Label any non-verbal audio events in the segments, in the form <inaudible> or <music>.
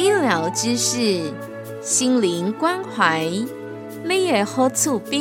医疗知识，心灵关怀，你也好厝边。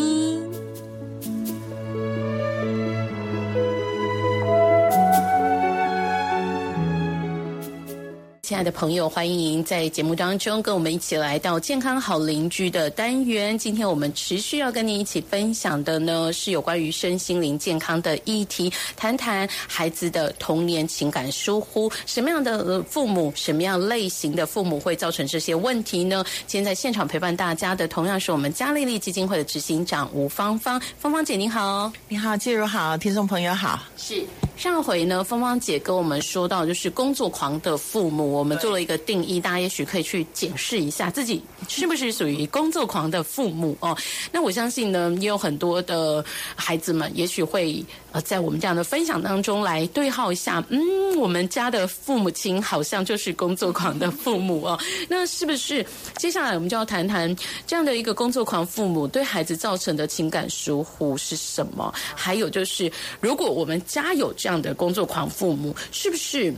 爱的朋友，欢迎在节目当中跟我们一起来到健康好邻居的单元。今天我们持续要跟您一起分享的呢，是有关于身心灵健康的议题，谈谈孩子的童年情感疏忽，什么样的父母，什么样类型的父母会造成这些问题呢？今天在现场陪伴大家的，同样是我们嘉丽丽基金会的执行长吴芳芳，芳芳姐您好，你好，介如好，听众朋友好，是。上回呢，芳芳姐跟我们说到，就是工作狂的父母，我们做了一个定义，大家也许可以去检视一下自己是不是属于工作狂的父母哦。那我相信呢，也有很多的孩子们，也许会呃，在我们这样的分享当中来对号一下，嗯，我们家的父母亲好像就是工作狂的父母哦。<laughs> 那是不是接下来我们就要谈谈这样的一个工作狂父母对孩子造成的情感疏忽是什么？还有就是，如果我们家有这样样的工作狂父母，是不是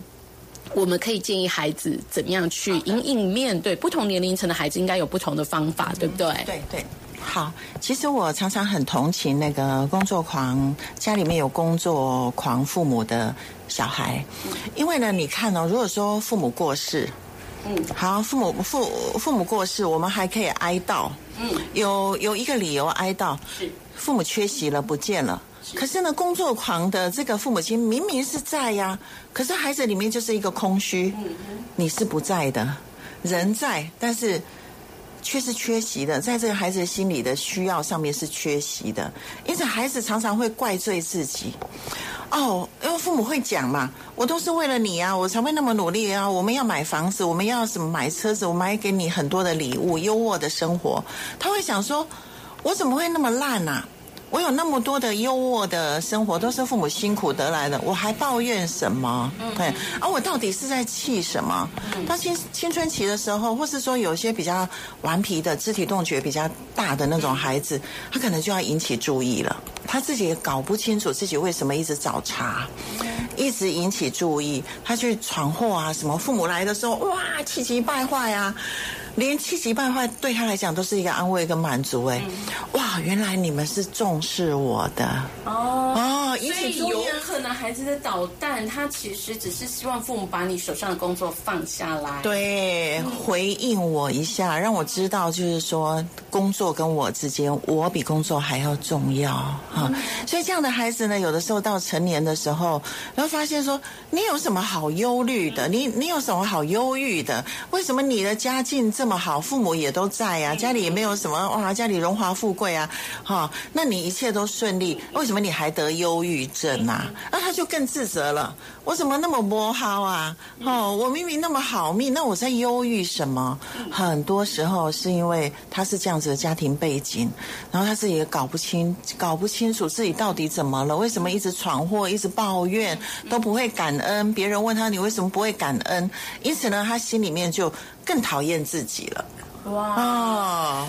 我们可以建议孩子怎么样去隐隐面对不同年龄层的孩子，应该有不同的方法，对不对？对对，好。其实我常常很同情那个工作狂，家里面有工作狂父母的小孩，因为呢，你看哦，如果说父母过世，嗯，好，父母父父母过世，我们还可以哀悼，嗯，有有一个理由哀悼，是父母缺席了，不见了。可是呢，工作狂的这个父母亲明明是在呀，可是孩子里面就是一个空虚，你是不在的，人在，但是却是缺席的，在这个孩子心理的需要上面是缺席的，因此孩子常常会怪罪自己。哦，因为父母会讲嘛，我都是为了你啊，我才会那么努力啊。我们要买房子，我们要什么买车子，我买给你很多的礼物，优渥的生活。他会想说，我怎么会那么烂啊？我有那么多的优渥的生活，都是父母辛苦得来的，我还抱怨什么？对，而我到底是在气什么？到青青春期的时候，或是说有些比较顽皮的、肢体动觉比较大的那种孩子，他可能就要引起注意了。他自己也搞不清楚自己为什么一直找茬，一直引起注意，他去闯祸啊什么？父母来的时候，哇，气急败坏啊！连气急败坏对他来讲都是一个安慰跟满足哎，哇，原来你们是重视我的。哦哦，所以有可能孩子的捣蛋，他其实只是希望父母把你手上的工作放下来，对，回应我一下，让我知道就是说工作跟我之间，我比工作还要重要哈。所以这样的孩子呢，有的时候到成年的时候，然后发现说，你有什么好忧虑的？你你有什么好忧郁的？为什么你的家境？这么好，父母也都在啊，家里也没有什么哇，家里荣华富贵啊，哈，那你一切都顺利，为什么你还得忧郁症啊？那他就更自责了，我怎么那么不好啊？哦，我明明那么好命，那我在忧郁什么？很多时候是因为他是这样子的家庭背景，然后他自己也搞不清，搞不清楚自己到底怎么了，为什么一直闯祸，一直抱怨，都不会感恩。别人问他你为什么不会感恩，因此呢，他心里面就。更讨厌自己了，哇！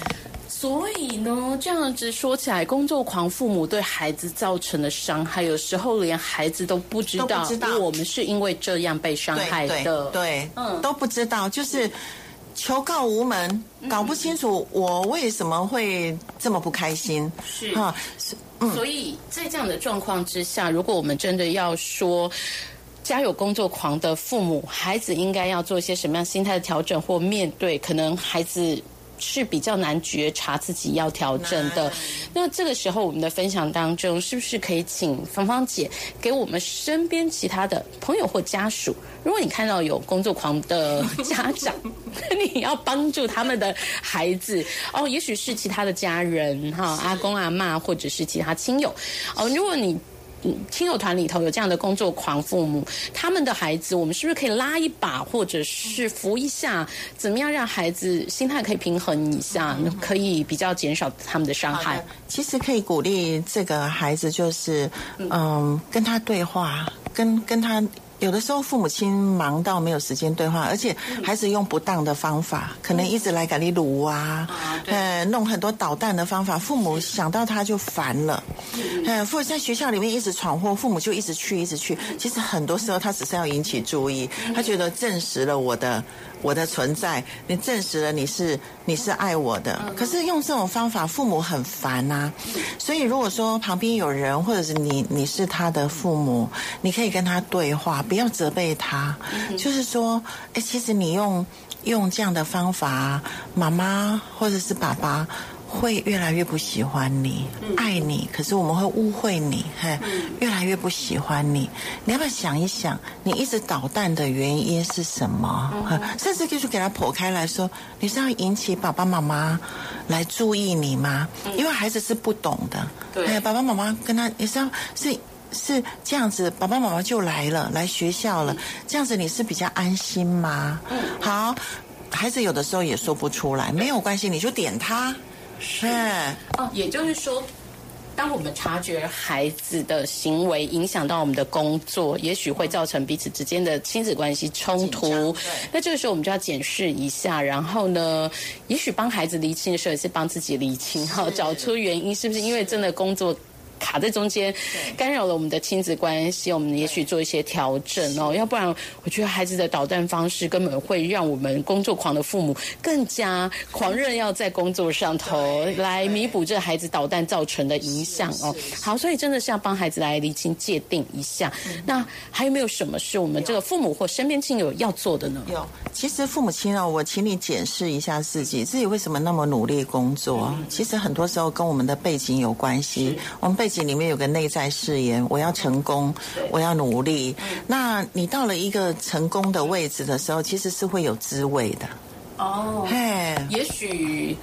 所以呢，这样子说起来，工作狂父母对孩子造成的伤害，有时候连孩子都不知道，我们是因为这样被伤害的，对，嗯，都不知道，就是求告无门，搞不清楚我为什么会这么不开心，是哈，所以在这样的状况之下，如果我们真的要说。家有工作狂的父母，孩子应该要做一些什么样心态的调整或面对？可能孩子是比较难觉察自己要调整的。那这个时候，我们的分享当中，是不是可以请芳芳姐给我们身边其他的朋友或家属？如果你看到有工作狂的家长，<laughs> 你要帮助他们的孩子哦，也许是其他的家人哈，阿公阿妈或者是其他亲友哦。如果你嗯亲友团里头有这样的工作狂父母，他们的孩子，我们是不是可以拉一把，或者是扶一下？怎么样让孩子心态可以平衡一下，可以比较减少他们的伤害？其实可以鼓励这个孩子，就是嗯，跟他对话，跟跟他。有的时候父母亲忙到没有时间对话，而且孩子用不当的方法，可能一直来给你撸啊，呃，弄很多捣蛋的方法，父母想到他就烦了。嗯，父母在学校里面一直闯祸，父母就一直去，一直去。其实很多时候他只是要引起注意，他觉得证实了我的。我的存在，你证实了你是你是爱我的。可是用这种方法，父母很烦呐。所以如果说旁边有人，或者是你你是他的父母，你可以跟他对话，不要责备他。就是说，哎，其实你用用这样的方法，妈妈或者是爸爸。会越来越不喜欢你，爱你，可是我们会误会你，嘿，越来越不喜欢你。你要不要想一想，你一直捣蛋的原因是什么？甚至就是给他剖开来说，你是要引起爸爸妈妈来注意你吗？因为孩子是不懂的，对，爸爸妈妈跟他，你是要是是这样子，爸爸妈妈就来了，来学校了，这样子你是比较安心吗？嗯，好，孩子有的时候也说不出来，没有关系，你就点他。是哦，也就是说，当我们察觉孩子的行为影响到我们的工作，也许会造成彼此之间的亲子关系冲突。那这个时候我们就要检视一下，然后呢，也许帮孩子厘清的时候，也是帮自己厘清哈，找出原因是不是因为真的工作。卡在中间，干扰了我们的亲子关系。我们也许做一些调整哦，要不然我觉得孩子的捣蛋方式根本会让我们工作狂的父母更加狂热，要在工作上头来弥补这孩子捣蛋造成的影响哦。好，所以真的是要帮孩子来厘清界定一下。那还有没有什么是我们这个父母或身边亲友要做的呢？有，其实父母亲哦，我请你检视一下自己，自己为什么那么努力工作？其实很多时候跟我们的背景有关系。我们背里面有个内在誓言，我要成功，我要努力。那你到了一个成功的位置的时候，其实是会有滋味的。哦，嘿，也许。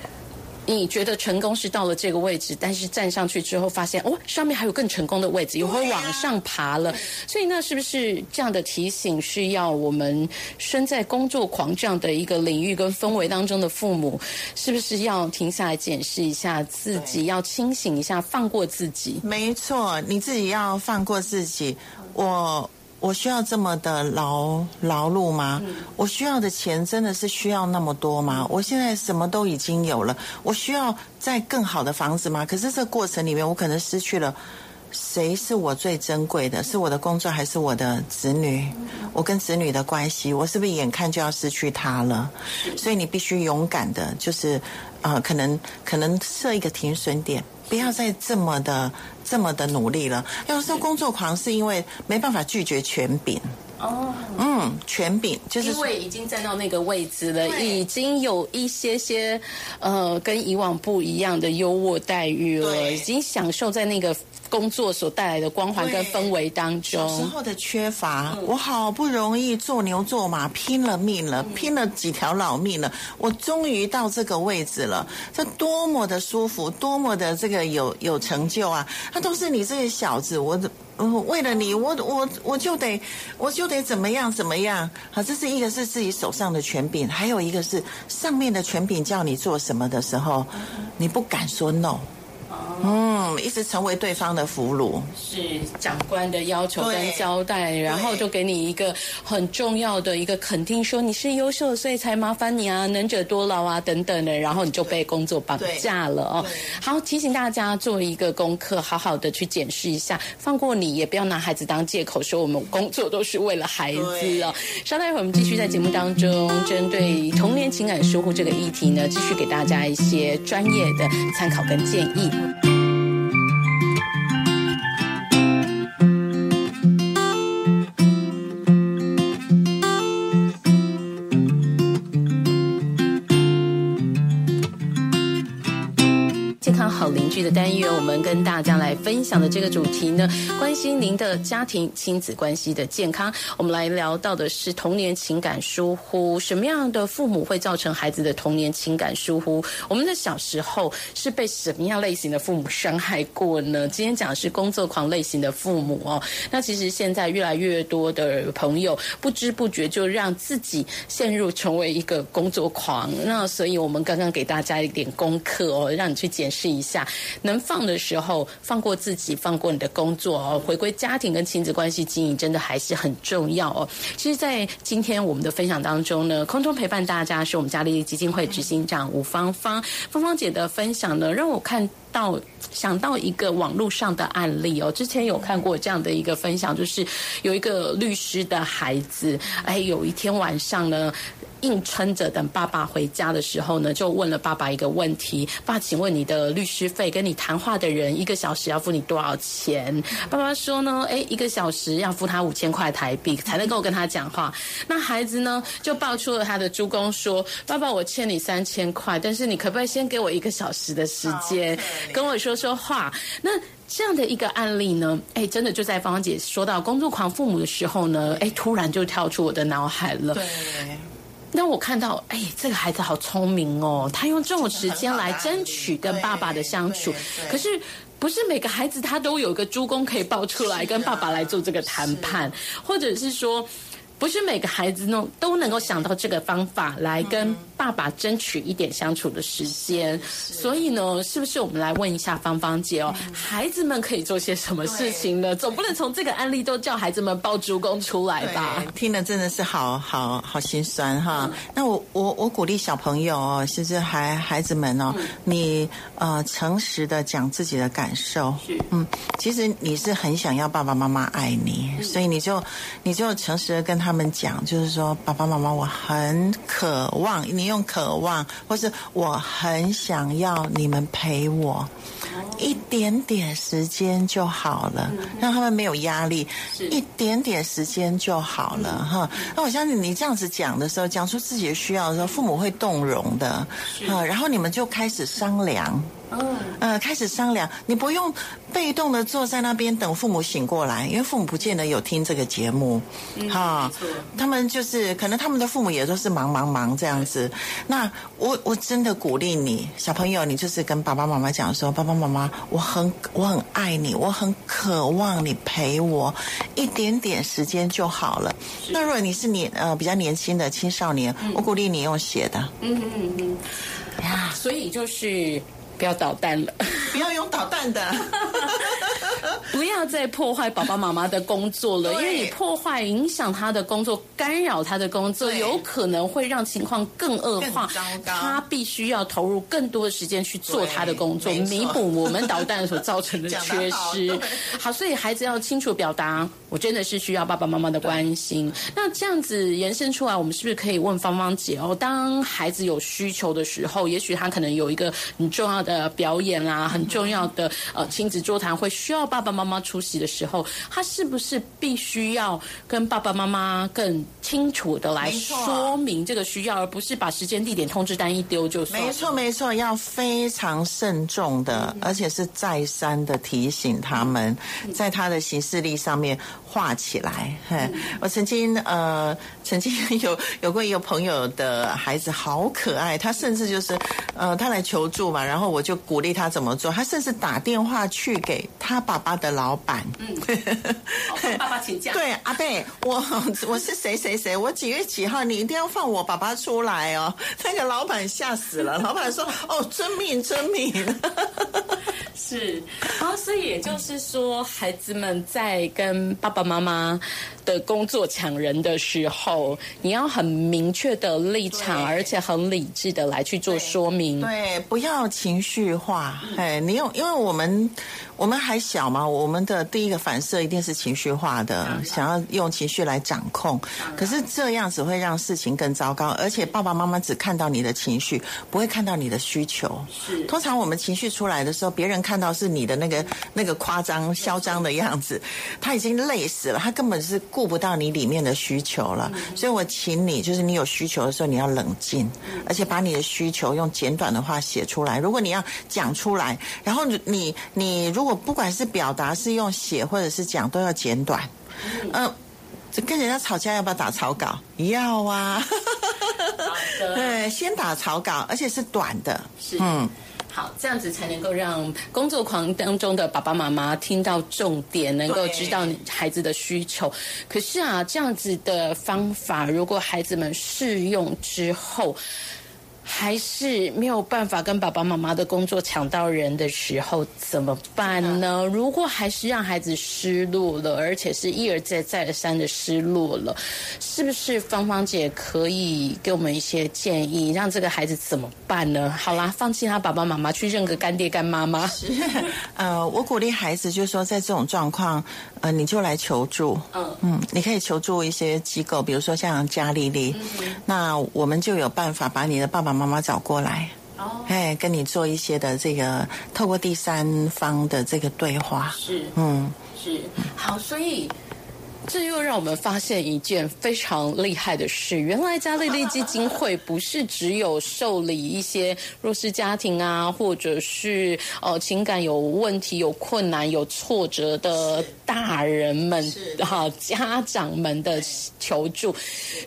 你觉得成功是到了这个位置，但是站上去之后发现，哦，上面还有更成功的位置，又会往上爬了。所以那是不是这样的提醒，是要我们身在工作狂这样的一个领域跟氛围当中的父母，是不是要停下来检视一下自己，要清醒一下，放过自己？没错，你自己要放过自己。我。我需要这么的劳劳碌吗？我需要的钱真的是需要那么多吗？我现在什么都已经有了，我需要在更好的房子吗？可是这过程里面，我可能失去了谁是我最珍贵的？是我的工作还是我的子女？我跟子女的关系，我是不是眼看就要失去他了？所以你必须勇敢的，就是啊，可能可能设一个停损点。不要再这么的、这么的努力了。有时候工作狂是因为没办法拒绝权柄。哦，嗯，权柄就是因为已经站到那个位置了，已经有一些些呃跟以往不一样的优渥待遇了，已经享受在那个工作所带来的光环跟氛围当中。小时候的缺乏，我好不容易做牛做马，拼了命了，拼了几条老命了，我终于到这个位置了，这多么的舒服，多么的这个有有成就啊！那都是你这个小子，我。嗯，为了你，我我我就得，我就得怎么样怎么样？好，这是一个是自己手上的权柄，还有一个是上面的权柄叫你做什么的时候，你不敢说 no。嗯，一直成为对方的俘虏，是长官的要求跟交代，然后就给你一个很重要的一个肯定，说你是优秀，所以才麻烦你啊，能者多劳啊等等的，然后你就被工作绑架了哦。好，提醒大家做一个功课，好好的去检视一下，放过你，也不要拿孩子当借口，说我们工作都是为了孩子哦。稍待一会儿，我们继续在节目当中，针对童年情感疏忽这个议题呢，继续给大家一些专业的参考跟建议。单元，我们跟大家来分享的这个主题呢，关心您的家庭亲子关系的健康。我们来聊到的是童年情感疏忽，什么样的父母会造成孩子的童年情感疏忽？我们的小时候是被什么样类型的父母伤害过呢？今天讲的是工作狂类型的父母哦。那其实现在越来越多的朋友不知不觉就让自己陷入成为一个工作狂。那所以我们刚刚给大家一点功课哦，让你去检视一下，能放的时候放过自己，放过你的工作哦，回归家庭跟亲子关系经营，真的还是很重要哦。其实，在今天我们的分享当中呢，空中陪伴大家是我们嘉利基金会执行长吴芳芳，芳芳姐的分享呢，让我看到想到一个网络上的案例哦，之前有看过这样的一个分享，就是有一个律师的孩子，哎，有一天晚上呢。硬撑着等爸爸回家的时候呢，就问了爸爸一个问题：爸，请问你的律师费跟你谈话的人一个小时要付你多少钱？爸爸说呢，哎，一个小时要付他五千块台币才能够跟他讲话。那孩子呢，就爆出了他的猪公说：爸爸，我欠你三千块，但是你可不可以先给我一个小时的时间，跟我说说话？那这样的一个案例呢，哎，真的就在芳芳姐说到工作狂父母的时候呢，哎，突然就跳出我的脑海了。对。那我看到，哎，这个孩子好聪明哦，他用这种时间来争取跟爸爸的相处。可是，不是每个孩子他都有个猪公可以抱出来跟爸爸来做这个谈判，或者是说。不是每个孩子呢都能够想到这个方法来跟爸爸争取一点相处的时间，所以呢，是不是我们来问一下芳芳姐哦，孩子们可以做些什么事情呢？总不能从这个案例都叫孩子们抱猪公出来吧？听了真的是好好好心酸哈。那我我我鼓励小朋友哦，其实孩孩子们哦，你呃诚实的讲自己的感受，嗯，其实你是很想要爸爸妈妈爱你，所以你就你就诚实的跟他。他们讲就是说，爸爸妈妈，我很渴望你用渴望，或是我很想要你们陪我一点点时间就好了，让他们没有压力，一点点时间就好了哈。那我相信你这样子讲的时候，讲出自己的需要的时候，父母会动容的啊。然后你们就开始商量。嗯，呃，开始商量，你不用被动的坐在那边等父母醒过来，因为父母不见得有听这个节目，哈，他们就是可能他们的父母也都是忙忙忙这样子。那我我真的鼓励你，小朋友，你就是跟爸爸妈妈讲说，爸爸妈妈，我很我很爱你，我很渴望你陪我一点点时间就好了。那如果你是年呃比较年轻的青少年，我鼓励你用写的，嗯嗯嗯，呀，所以就是。不要捣蛋了，不要用捣蛋的，不要再破坏爸爸妈妈的工作了，因为你破坏、影响他的工作，干扰他的工作，有可能会让情况更恶化。他必须要投入更多的时间去做他的工作，弥补我们捣蛋所造成的缺失。好，所以孩子要清楚表达，我真的是需要爸爸妈妈的关心。那这样子延伸出来，我们是不是可以问芳芳姐哦？当孩子有需求的时候，也许他可能有一个很重要的。的表演啊，很重要的呃亲子座谈会需要爸爸妈妈妈出席的时候，他是不是必须要跟爸爸妈妈更清楚的来说明这个需要，而不是把时间地点通知单一丢就算？没错，没错，要非常慎重的，而且是再三的提醒他们，在他的行事历上面画起来。嘿，我曾经呃，曾经有有过一个朋友的孩子好可爱，他甚至就是呃，他来求助嘛，然后。我就鼓励他怎么做，他甚至打电话去给他爸爸的老板。嗯，爸爸请假。对，阿贝，我 <laughs> 我是谁谁谁，我几月几号，你一定要放我爸爸出来哦。那个老板吓死了，老板说：“哦，遵命，遵命。”是，然后所以也就是说，孩子们在跟爸爸妈妈的工作抢人的时候，你要很明确的立场，而且很理智的来去做说明。对，不要情绪化。哎，你用，因为我们。我们还小嘛，我们的第一个反射一定是情绪化的，想要用情绪来掌控。可是这样只会让事情更糟糕，而且爸爸妈妈只看到你的情绪，不会看到你的需求。是，通常我们情绪出来的时候，别人看到是你的那个那个夸张、嚣张的样子，他已经累死了，他根本是顾。不到你里面的需求了。所以我请你，就是你有需求的时候，你要冷静，而且把你的需求用简短的话写出来。如果你要讲出来，然后你你如果不管是表达是用写或者是讲，都要简短。嗯，跟人家吵架要不要打草稿？要啊。<laughs> 对，先打草稿，而且是短的。是，嗯。好，这样子才能够让工作狂当中的爸爸妈妈听到重点，能够知道孩子的需求。可是啊，这样子的方法，如果孩子们试用之后，还是没有办法跟爸爸妈妈的工作抢到人的时候怎么办呢？如果还是让孩子失落了，而且是一而再再而三的失落了，是不是芳芳姐可以给我们一些建议，让这个孩子怎么办呢？好啦，放弃他爸爸妈妈，去认个干爹干妈妈。是，呃，我鼓励孩子，就是说在这种状况，呃，你就来求助。嗯嗯，你可以求助一些机构，比如说像嘉丽丽，那我们就有办法把你的爸爸妈妈找过来，哎，跟你做一些的这个透过第三方的这个对话，是，嗯，是，好，所以。这又让我们发现一件非常厉害的事：原来嘉利利基金会不是只有受理一些弱势家庭啊，或者是呃情感有问题、有困难、有挫折的大人们哈家长们的求助，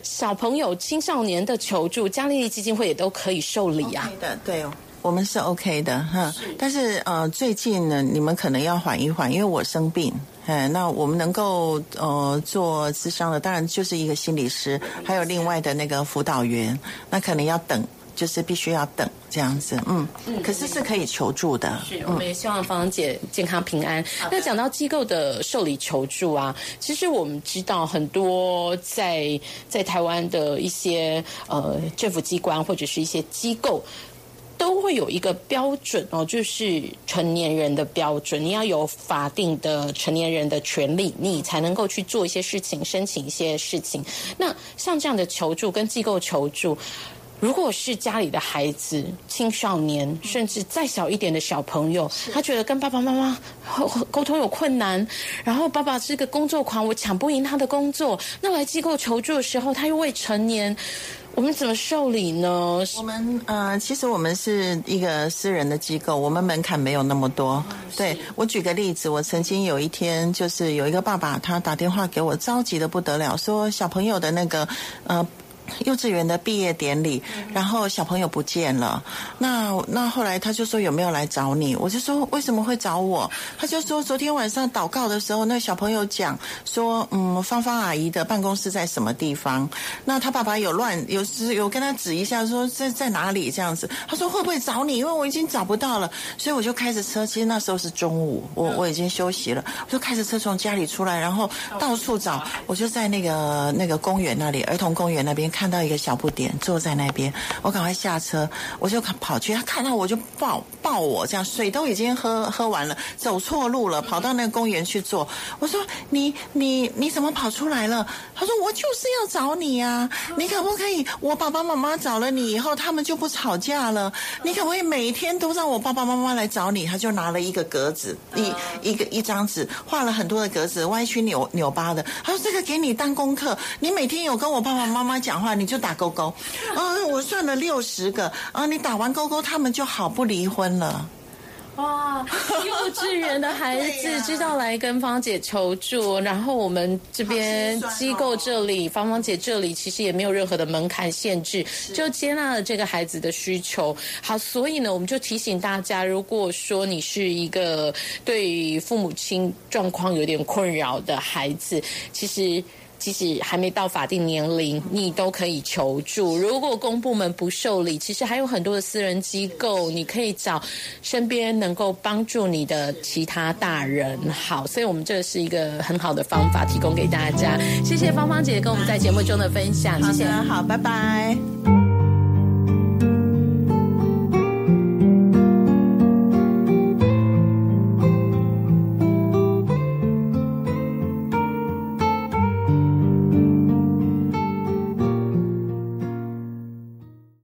小朋友、青少年的求助，嘉利利基金会也都可以受理啊。的，对哦。我们是 OK 的哈，但是呃，最近呢，你们可能要缓一缓，因为我生病，哎，那我们能够呃做咨商的，当然就是一个心理师，还有另外的那个辅导员，那可能要等，就是必须要等这样子，嗯，可是是可以求助的，是，我们也希望芳姐健康平安。那讲到机构的受理求助啊，其实我们知道很多在在台湾的一些呃政府机关或者是一些机构。都会有一个标准哦，就是成年人的标准。你要有法定的成年人的权利，你才能够去做一些事情，申请一些事情。那像这样的求助跟机构求助，如果是家里的孩子、青少年，甚至再小一点的小朋友，他觉得跟爸爸妈妈沟通有困难，然后爸爸是个工作狂，我抢不赢他的工作，那来机构求助的时候，他又未成年。我们怎么受理呢？我们呃，其实我们是一个私人的机构，我们门槛没有那么多。对我举个例子，我曾经有一天就是有一个爸爸，他打电话给我，着急的不得了，说小朋友的那个呃。幼稚园的毕业典礼，然后小朋友不见了。那那后来他就说有没有来找你？我就说为什么会找我？他就说昨天晚上祷告的时候，那小朋友讲说，嗯，芳芳阿姨的办公室在什么地方？那他爸爸有乱有时有跟他指一下，说在在哪里这样子。他说会不会找你？因为我已经找不到了，所以我就开着车。其实那时候是中午，我我已经休息了，我就开着车从家里出来，然后到处找。我就在那个那个公园那里，儿童公园那边。看看到一个小不点坐在那边，我赶快下车，我就跑去。他看到我就抱抱我，这样水都已经喝喝完了，走错路了，跑到那个公园去坐。我说：“你你你怎么跑出来了？”他说：“我就是要找你呀，你可不可以？我爸爸妈妈找了你以后，他们就不吵架了。你可不可以每天都让我爸爸妈妈来找你？”他就拿了一个格子，一一个一张纸，画了很多的格子，歪曲扭扭巴的。他说：“这个给你当功课，你每天有跟我爸爸妈妈讲。”话你就打勾勾，啊，我算了六十个，啊，你打完勾勾，他们就好不离婚了。哇，幼稚园的孩子知道来跟芳姐求助，然后我们这边机构这里，芳芳姐这里其实也没有任何的门槛限制，就接纳了这个孩子的需求。好，所以呢，我们就提醒大家，如果说你是一个对父母亲状况有点困扰的孩子，其实。即使还没到法定年龄，你都可以求助。如果公部门不受理，其实还有很多的私人机构，你可以找身边能够帮助你的其他大人。好，所以我们这是一个很好的方法，提供给大家。谢谢芳芳姐跟我们在节目中的分享，谢谢。好，拜拜。